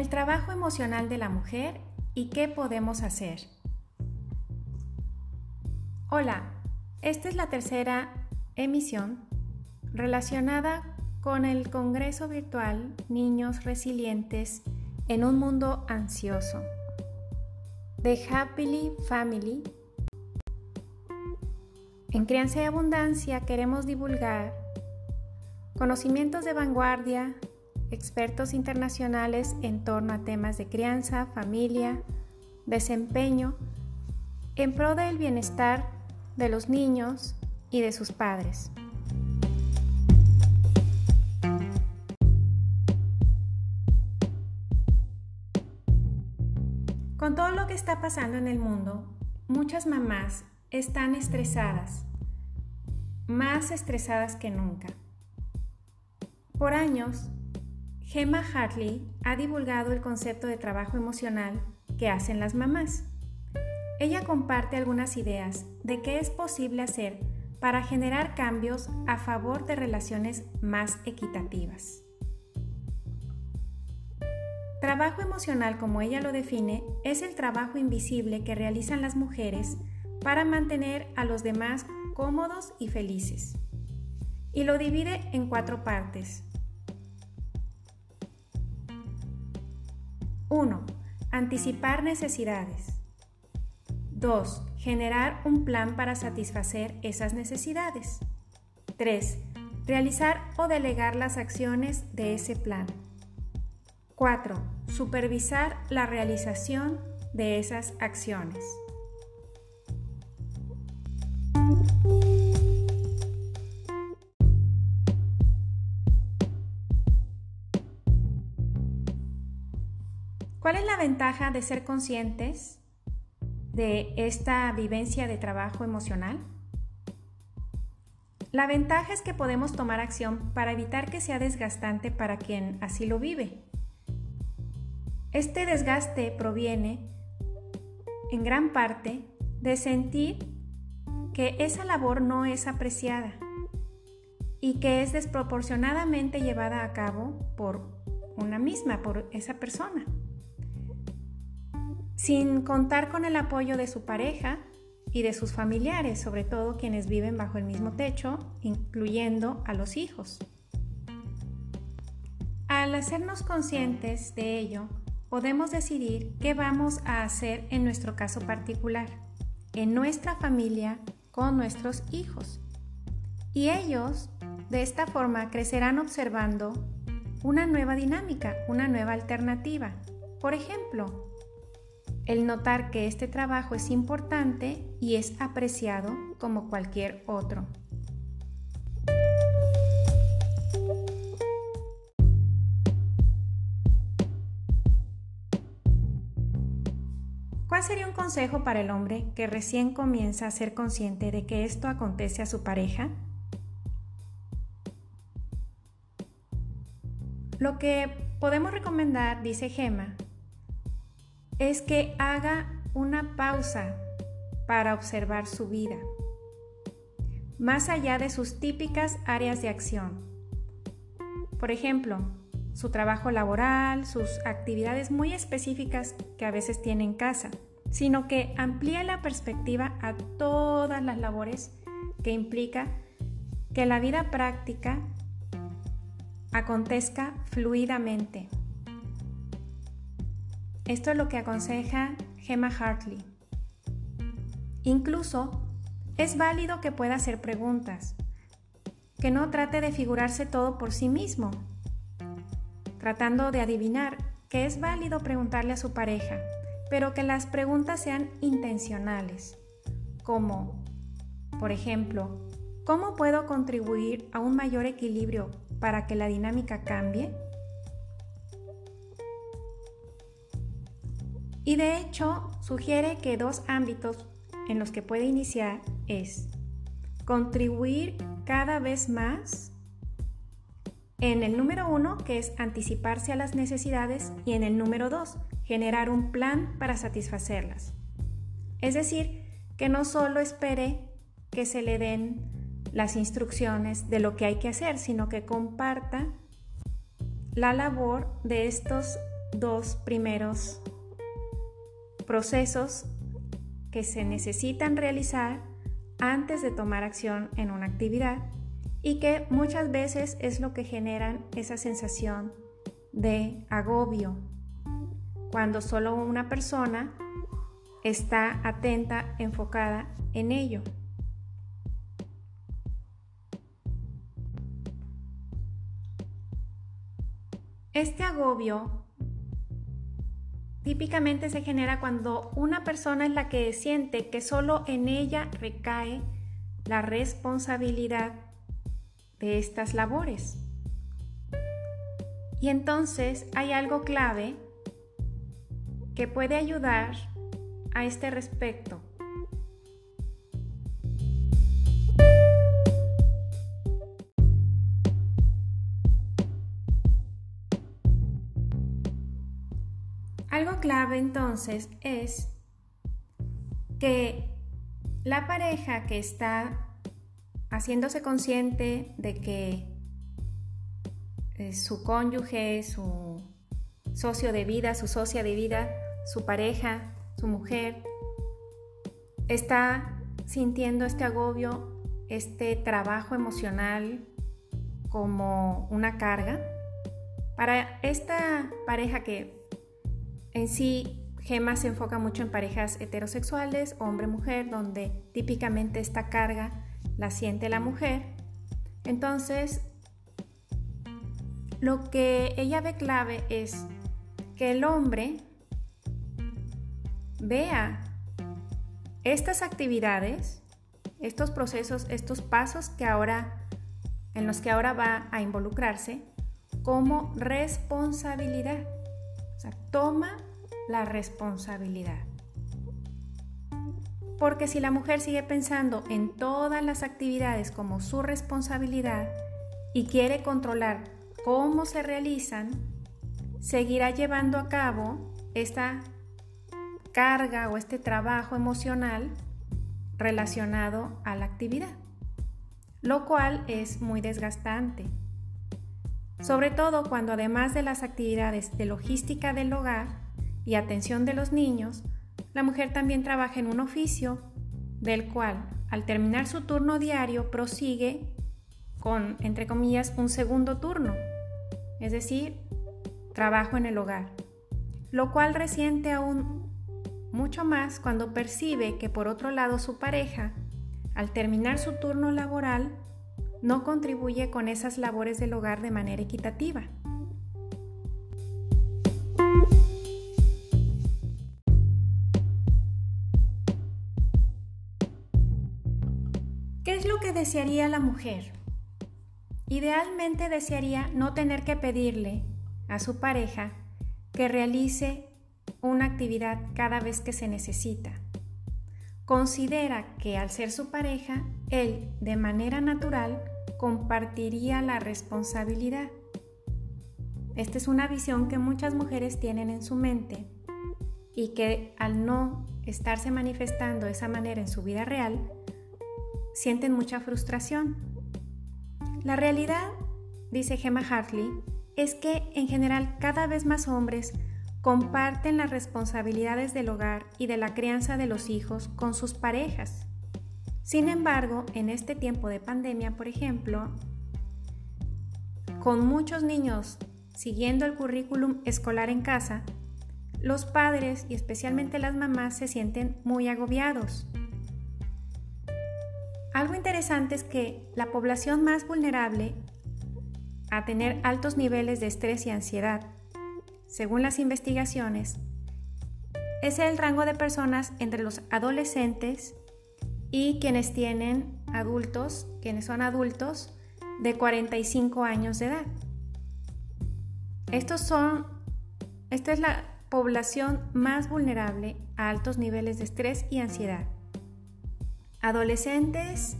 El trabajo emocional de la mujer y qué podemos hacer. Hola, esta es la tercera emisión relacionada con el Congreso Virtual Niños Resilientes en un Mundo Ansioso de Happily Family. En Crianza y Abundancia queremos divulgar conocimientos de vanguardia, expertos internacionales en torno a temas de crianza, familia, desempeño, en pro del bienestar de los niños y de sus padres. Con todo lo que está pasando en el mundo, muchas mamás están estresadas, más estresadas que nunca. Por años, Gemma Hartley ha divulgado el concepto de trabajo emocional que hacen las mamás. Ella comparte algunas ideas de qué es posible hacer para generar cambios a favor de relaciones más equitativas. Trabajo emocional, como ella lo define, es el trabajo invisible que realizan las mujeres para mantener a los demás cómodos y felices. Y lo divide en cuatro partes. 1. Anticipar necesidades. 2. Generar un plan para satisfacer esas necesidades. 3. Realizar o delegar las acciones de ese plan. 4. Supervisar la realización de esas acciones. Ventaja de ser conscientes de esta vivencia de trabajo emocional? La ventaja es que podemos tomar acción para evitar que sea desgastante para quien así lo vive. Este desgaste proviene en gran parte de sentir que esa labor no es apreciada y que es desproporcionadamente llevada a cabo por una misma, por esa persona sin contar con el apoyo de su pareja y de sus familiares, sobre todo quienes viven bajo el mismo techo, incluyendo a los hijos. Al hacernos conscientes de ello, podemos decidir qué vamos a hacer en nuestro caso particular, en nuestra familia, con nuestros hijos. Y ellos, de esta forma, crecerán observando una nueva dinámica, una nueva alternativa. Por ejemplo, el notar que este trabajo es importante y es apreciado como cualquier otro. ¿Cuál sería un consejo para el hombre que recién comienza a ser consciente de que esto acontece a su pareja? Lo que podemos recomendar, dice Gemma, es que haga una pausa para observar su vida, más allá de sus típicas áreas de acción. Por ejemplo, su trabajo laboral, sus actividades muy específicas que a veces tiene en casa, sino que amplíe la perspectiva a todas las labores que implica que la vida práctica acontezca fluidamente. Esto es lo que aconseja Gemma Hartley. Incluso es válido que pueda hacer preguntas, que no trate de figurarse todo por sí mismo, tratando de adivinar que es válido preguntarle a su pareja, pero que las preguntas sean intencionales, como, por ejemplo, ¿cómo puedo contribuir a un mayor equilibrio para que la dinámica cambie? Y de hecho sugiere que dos ámbitos en los que puede iniciar es contribuir cada vez más en el número uno, que es anticiparse a las necesidades, y en el número dos, generar un plan para satisfacerlas. Es decir, que no solo espere que se le den las instrucciones de lo que hay que hacer, sino que comparta la labor de estos dos primeros procesos que se necesitan realizar antes de tomar acción en una actividad y que muchas veces es lo que generan esa sensación de agobio cuando solo una persona está atenta, enfocada en ello. Este agobio típicamente se genera cuando una persona es la que siente que solo en ella recae la responsabilidad de estas labores. Y entonces hay algo clave que puede ayudar a este respecto. Clave entonces es que la pareja que está haciéndose consciente de que eh, su cónyuge, su socio de vida, su socia de vida, su pareja, su mujer, está sintiendo este agobio, este trabajo emocional como una carga. Para esta pareja que en sí Gema se enfoca mucho en parejas heterosexuales, hombre-mujer, donde típicamente esta carga la siente la mujer. Entonces, lo que ella ve clave es que el hombre vea estas actividades, estos procesos, estos pasos que ahora en los que ahora va a involucrarse como responsabilidad. O sea, toma la responsabilidad. Porque si la mujer sigue pensando en todas las actividades como su responsabilidad y quiere controlar cómo se realizan, seguirá llevando a cabo esta carga o este trabajo emocional relacionado a la actividad, lo cual es muy desgastante. Sobre todo cuando además de las actividades de logística del hogar y atención de los niños, la mujer también trabaja en un oficio del cual, al terminar su turno diario, prosigue con, entre comillas, un segundo turno, es decir, trabajo en el hogar, lo cual resiente aún mucho más cuando percibe que por otro lado su pareja, al terminar su turno laboral, no contribuye con esas labores del hogar de manera equitativa. ¿Qué es lo que desearía la mujer? Idealmente desearía no tener que pedirle a su pareja que realice una actividad cada vez que se necesita. Considera que al ser su pareja, él de manera natural compartiría la responsabilidad. Esta es una visión que muchas mujeres tienen en su mente y que al no estarse manifestando de esa manera en su vida real, sienten mucha frustración. La realidad, dice Gemma Hartley, es que en general cada vez más hombres comparten las responsabilidades del hogar y de la crianza de los hijos con sus parejas. Sin embargo, en este tiempo de pandemia, por ejemplo, con muchos niños siguiendo el currículum escolar en casa, los padres y especialmente las mamás se sienten muy agobiados. Algo interesante es que la población más vulnerable a tener altos niveles de estrés y ansiedad según las investigaciones, es el rango de personas entre los adolescentes y quienes tienen adultos, quienes son adultos de 45 años de edad. Estos son, esta es la población más vulnerable a altos niveles de estrés y ansiedad. Adolescentes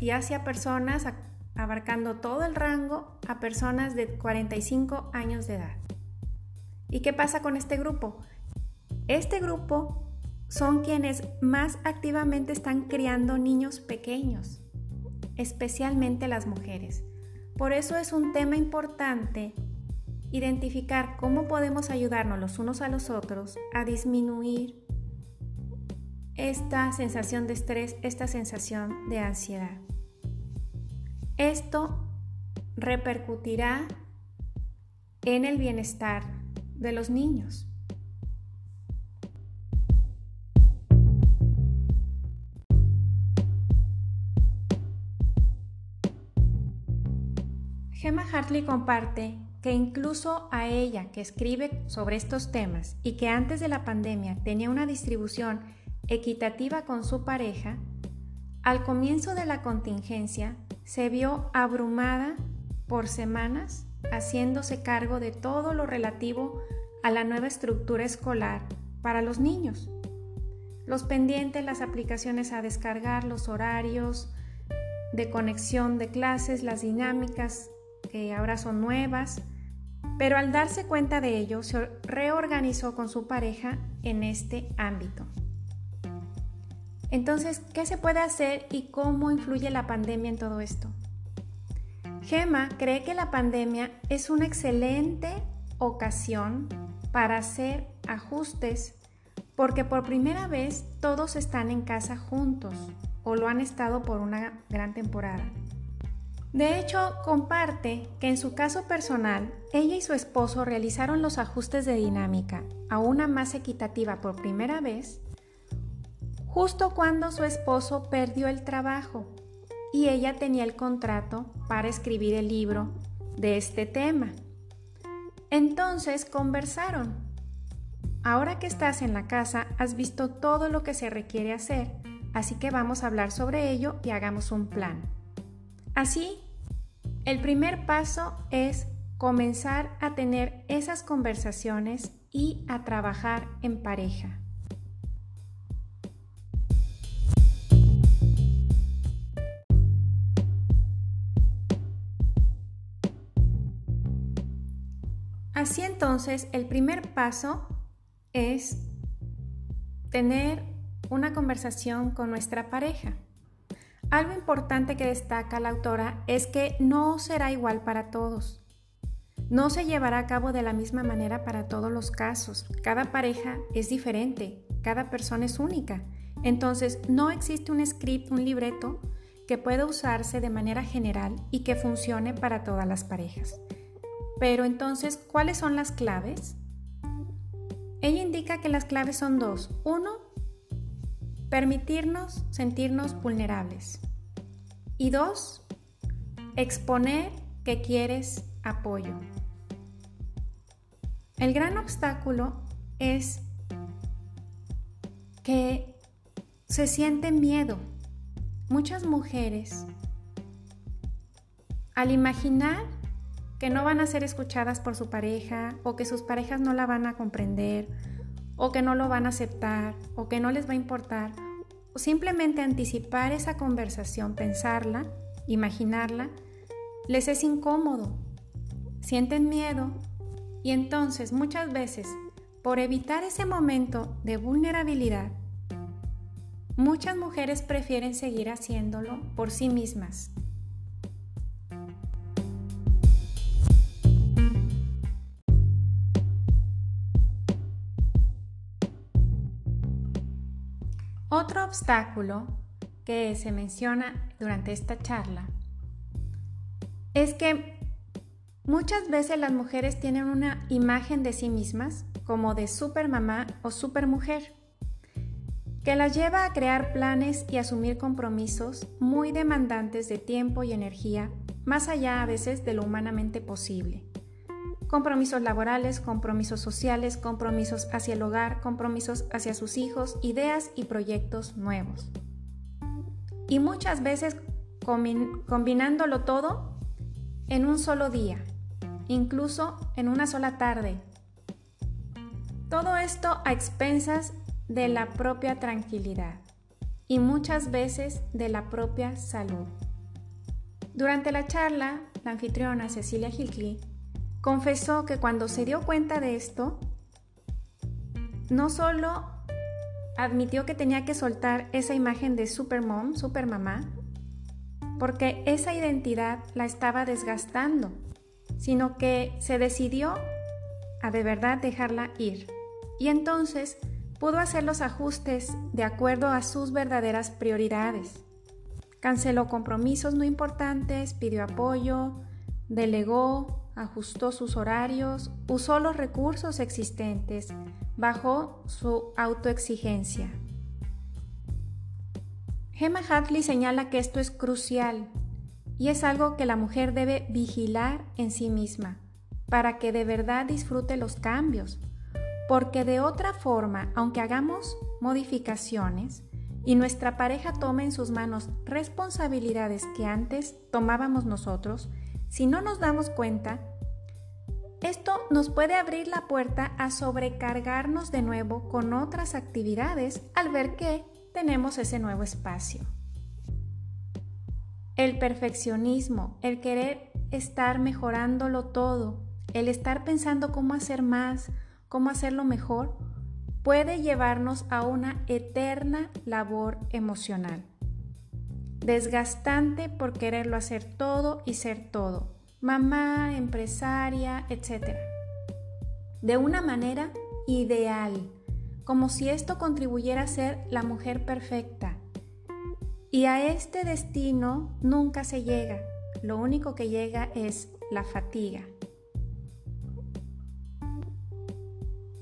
y hacia personas abarcando todo el rango a personas de 45 años de edad. ¿Y qué pasa con este grupo? Este grupo son quienes más activamente están criando niños pequeños, especialmente las mujeres. Por eso es un tema importante identificar cómo podemos ayudarnos los unos a los otros a disminuir esta sensación de estrés, esta sensación de ansiedad. Esto repercutirá en el bienestar de los niños. Gemma Hartley comparte que incluso a ella, que escribe sobre estos temas y que antes de la pandemia tenía una distribución equitativa con su pareja, al comienzo de la contingencia se vio abrumada por semanas haciéndose cargo de todo lo relativo a la nueva estructura escolar para los niños. Los pendientes, las aplicaciones a descargar, los horarios de conexión de clases, las dinámicas que ahora son nuevas, pero al darse cuenta de ello se reorganizó con su pareja en este ámbito. Entonces, ¿qué se puede hacer y cómo influye la pandemia en todo esto? Gema cree que la pandemia es una excelente ocasión para hacer ajustes porque por primera vez todos están en casa juntos o lo han estado por una gran temporada. De hecho, comparte que en su caso personal, ella y su esposo realizaron los ajustes de dinámica a una más equitativa por primera vez, justo cuando su esposo perdió el trabajo y ella tenía el contrato para escribir el libro de este tema. Entonces conversaron. Ahora que estás en la casa, has visto todo lo que se requiere hacer, así que vamos a hablar sobre ello y hagamos un plan. Así, el primer paso es comenzar a tener esas conversaciones y a trabajar en pareja. Así entonces, el primer paso es tener una conversación con nuestra pareja. Algo importante que destaca la autora es que no será igual para todos. No se llevará a cabo de la misma manera para todos los casos. Cada pareja es diferente, cada persona es única. Entonces, no existe un script, un libreto que pueda usarse de manera general y que funcione para todas las parejas. Pero entonces, ¿cuáles son las claves? Ella indica que las claves son dos. Uno, Permitirnos sentirnos vulnerables. Y dos, exponer que quieres apoyo. El gran obstáculo es que se siente miedo. Muchas mujeres, al imaginar que no van a ser escuchadas por su pareja o que sus parejas no la van a comprender o que no lo van a aceptar o que no les va a importar o simplemente anticipar esa conversación, pensarla, imaginarla, les es incómodo, sienten miedo y entonces muchas veces, por evitar ese momento de vulnerabilidad, muchas mujeres prefieren seguir haciéndolo por sí mismas Otro obstáculo que se menciona durante esta charla es que muchas veces las mujeres tienen una imagen de sí mismas como de supermamá o supermujer, que las lleva a crear planes y asumir compromisos muy demandantes de tiempo y energía, más allá a veces de lo humanamente posible compromisos laborales, compromisos sociales, compromisos hacia el hogar, compromisos hacia sus hijos, ideas y proyectos nuevos. Y muchas veces combinándolo todo en un solo día, incluso en una sola tarde. Todo esto a expensas de la propia tranquilidad y muchas veces de la propia salud. Durante la charla, la anfitriona Cecilia Hilkley confesó que cuando se dio cuenta de esto, no solo admitió que tenía que soltar esa imagen de supermom, supermamá, porque esa identidad la estaba desgastando, sino que se decidió a de verdad dejarla ir. Y entonces pudo hacer los ajustes de acuerdo a sus verdaderas prioridades. Canceló compromisos no importantes, pidió apoyo, delegó, ajustó sus horarios, usó los recursos existentes, bajó su autoexigencia. Gemma Hartley señala que esto es crucial y es algo que la mujer debe vigilar en sí misma para que de verdad disfrute los cambios, porque de otra forma, aunque hagamos modificaciones y nuestra pareja tome en sus manos responsabilidades que antes tomábamos nosotros, si no nos damos cuenta, esto nos puede abrir la puerta a sobrecargarnos de nuevo con otras actividades al ver que tenemos ese nuevo espacio. El perfeccionismo, el querer estar mejorándolo todo, el estar pensando cómo hacer más, cómo hacerlo mejor, puede llevarnos a una eterna labor emocional. Desgastante por quererlo hacer todo y ser todo mamá, empresaria, etc. De una manera ideal, como si esto contribuyera a ser la mujer perfecta. Y a este destino nunca se llega, lo único que llega es la fatiga.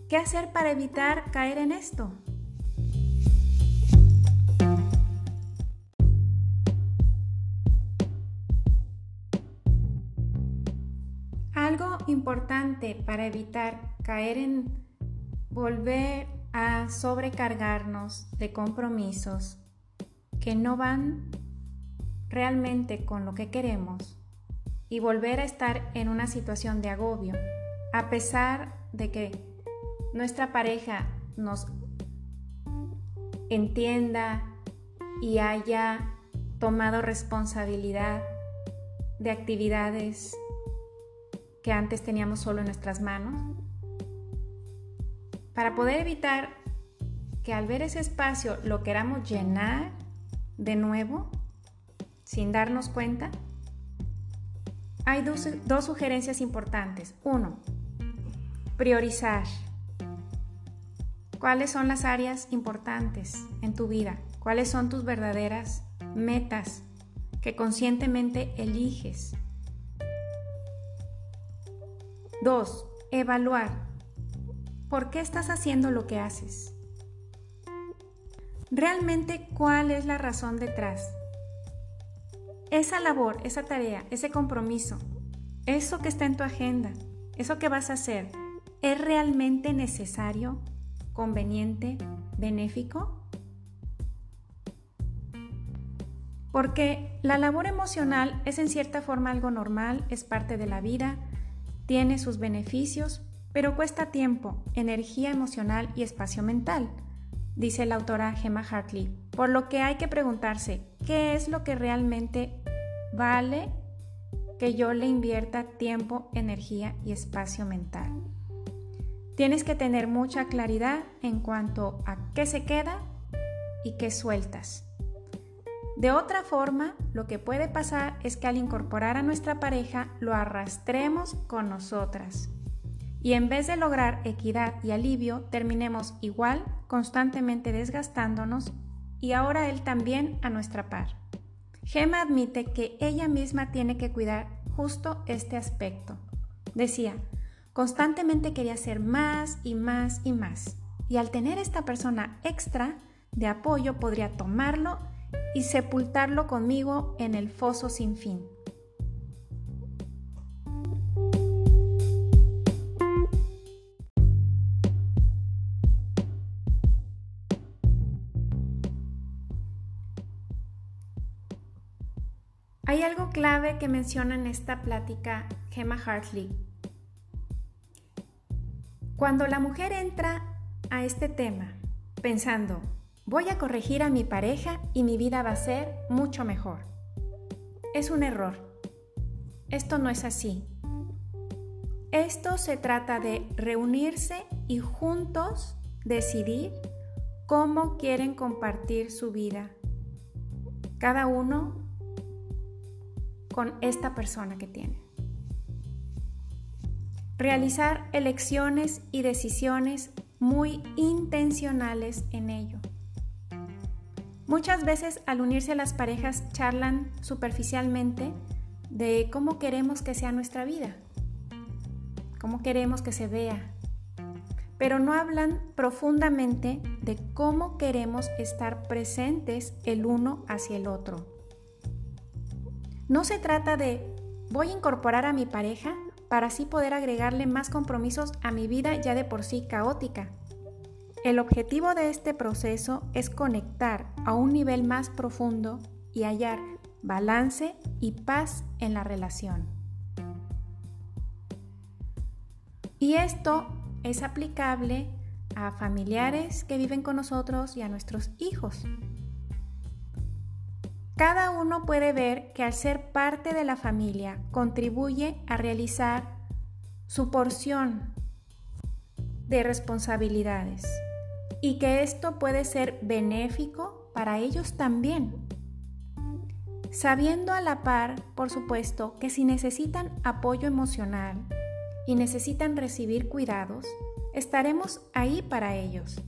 ¿Qué hacer para evitar caer en esto? Para evitar caer en volver a sobrecargarnos de compromisos que no van realmente con lo que queremos y volver a estar en una situación de agobio, a pesar de que nuestra pareja nos entienda y haya tomado responsabilidad de actividades que antes teníamos solo en nuestras manos, para poder evitar que al ver ese espacio lo queramos llenar de nuevo, sin darnos cuenta, hay dos, dos sugerencias importantes. Uno, priorizar. ¿Cuáles son las áreas importantes en tu vida? ¿Cuáles son tus verdaderas metas que conscientemente eliges? 2. Evaluar. ¿Por qué estás haciendo lo que haces? Realmente, ¿cuál es la razón detrás? Esa labor, esa tarea, ese compromiso, eso que está en tu agenda, eso que vas a hacer, ¿es realmente necesario, conveniente, benéfico? Porque la labor emocional es en cierta forma algo normal, es parte de la vida, tiene sus beneficios, pero cuesta tiempo, energía emocional y espacio mental, dice la autora Gemma Hartley, por lo que hay que preguntarse, ¿qué es lo que realmente vale que yo le invierta tiempo, energía y espacio mental? Tienes que tener mucha claridad en cuanto a qué se queda y qué sueltas. De otra forma, lo que puede pasar es que al incorporar a nuestra pareja lo arrastremos con nosotras. Y en vez de lograr equidad y alivio, terminemos igual, constantemente desgastándonos y ahora él también a nuestra par. Gemma admite que ella misma tiene que cuidar justo este aspecto. Decía, constantemente quería hacer más y más y más. Y al tener esta persona extra de apoyo podría tomarlo y sepultarlo conmigo en el foso sin fin. Hay algo clave que menciona en esta plática Gemma Hartley. Cuando la mujer entra a este tema pensando, Voy a corregir a mi pareja y mi vida va a ser mucho mejor. Es un error. Esto no es así. Esto se trata de reunirse y juntos decidir cómo quieren compartir su vida. Cada uno con esta persona que tiene. realizar elecciones y decisiones muy intencionales en ello. Muchas veces al unirse a las parejas charlan superficialmente de cómo queremos que sea nuestra vida, cómo queremos que se vea, pero no hablan profundamente de cómo queremos estar presentes el uno hacia el otro. No se trata de voy a incorporar a mi pareja para así poder agregarle más compromisos a mi vida ya de por sí caótica. El objetivo de este proceso es conectar a un nivel más profundo y hallar balance y paz en la relación. Y esto es aplicable a familiares que viven con nosotros y a nuestros hijos. Cada uno puede ver que al ser parte de la familia contribuye a realizar su porción de responsabilidades y que esto puede ser benéfico para ellos también. Sabiendo a la par, por supuesto, que si necesitan apoyo emocional y necesitan recibir cuidados, estaremos ahí para ellos.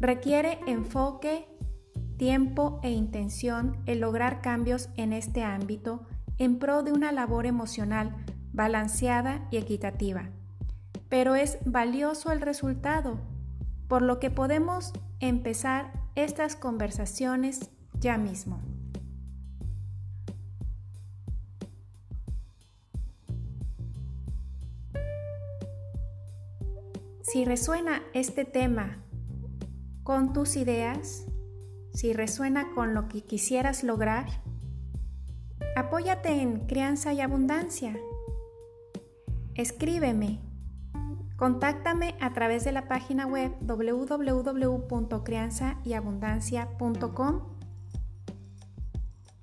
Requiere enfoque tiempo e intención el lograr cambios en este ámbito en pro de una labor emocional balanceada y equitativa. Pero es valioso el resultado, por lo que podemos empezar estas conversaciones ya mismo. Si resuena este tema con tus ideas, si resuena con lo que quisieras lograr, apóyate en Crianza y Abundancia. Escríbeme. Contáctame a través de la página web www.crianzayabundancia.com.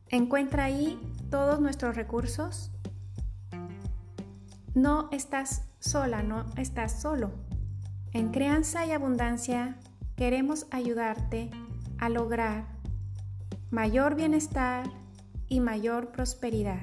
Encuentra ahí todos nuestros recursos. No estás sola, no estás solo. En Crianza y Abundancia queremos ayudarte a lograr mayor bienestar y mayor prosperidad.